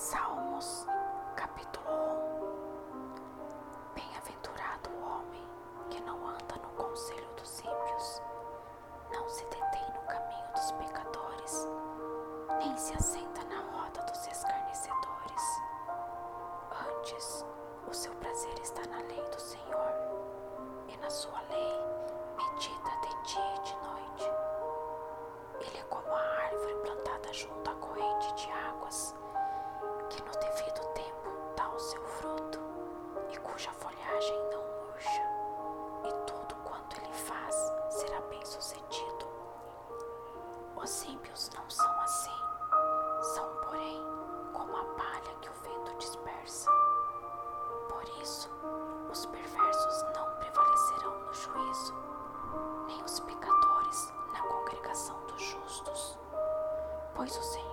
Salmos, capítulo 1 Bem-aventurado o homem que não anda no conselho dos ímpios, não se detém no caminho dos pecadores, nem se assenta na roda dos escarnecedores. Antes, o seu prazer está na lei do Senhor, e na sua lei medita de dia e de noite. Ele é como a árvore plantada junto à corrente de águas cuja folhagem não murcha, e tudo quanto ele faz será bem sucedido. Os ímpios não são assim, são, porém, como a palha que o vento dispersa. Por isso, os perversos não prevalecerão no juízo, nem os pecadores na congregação dos justos, pois o Senhor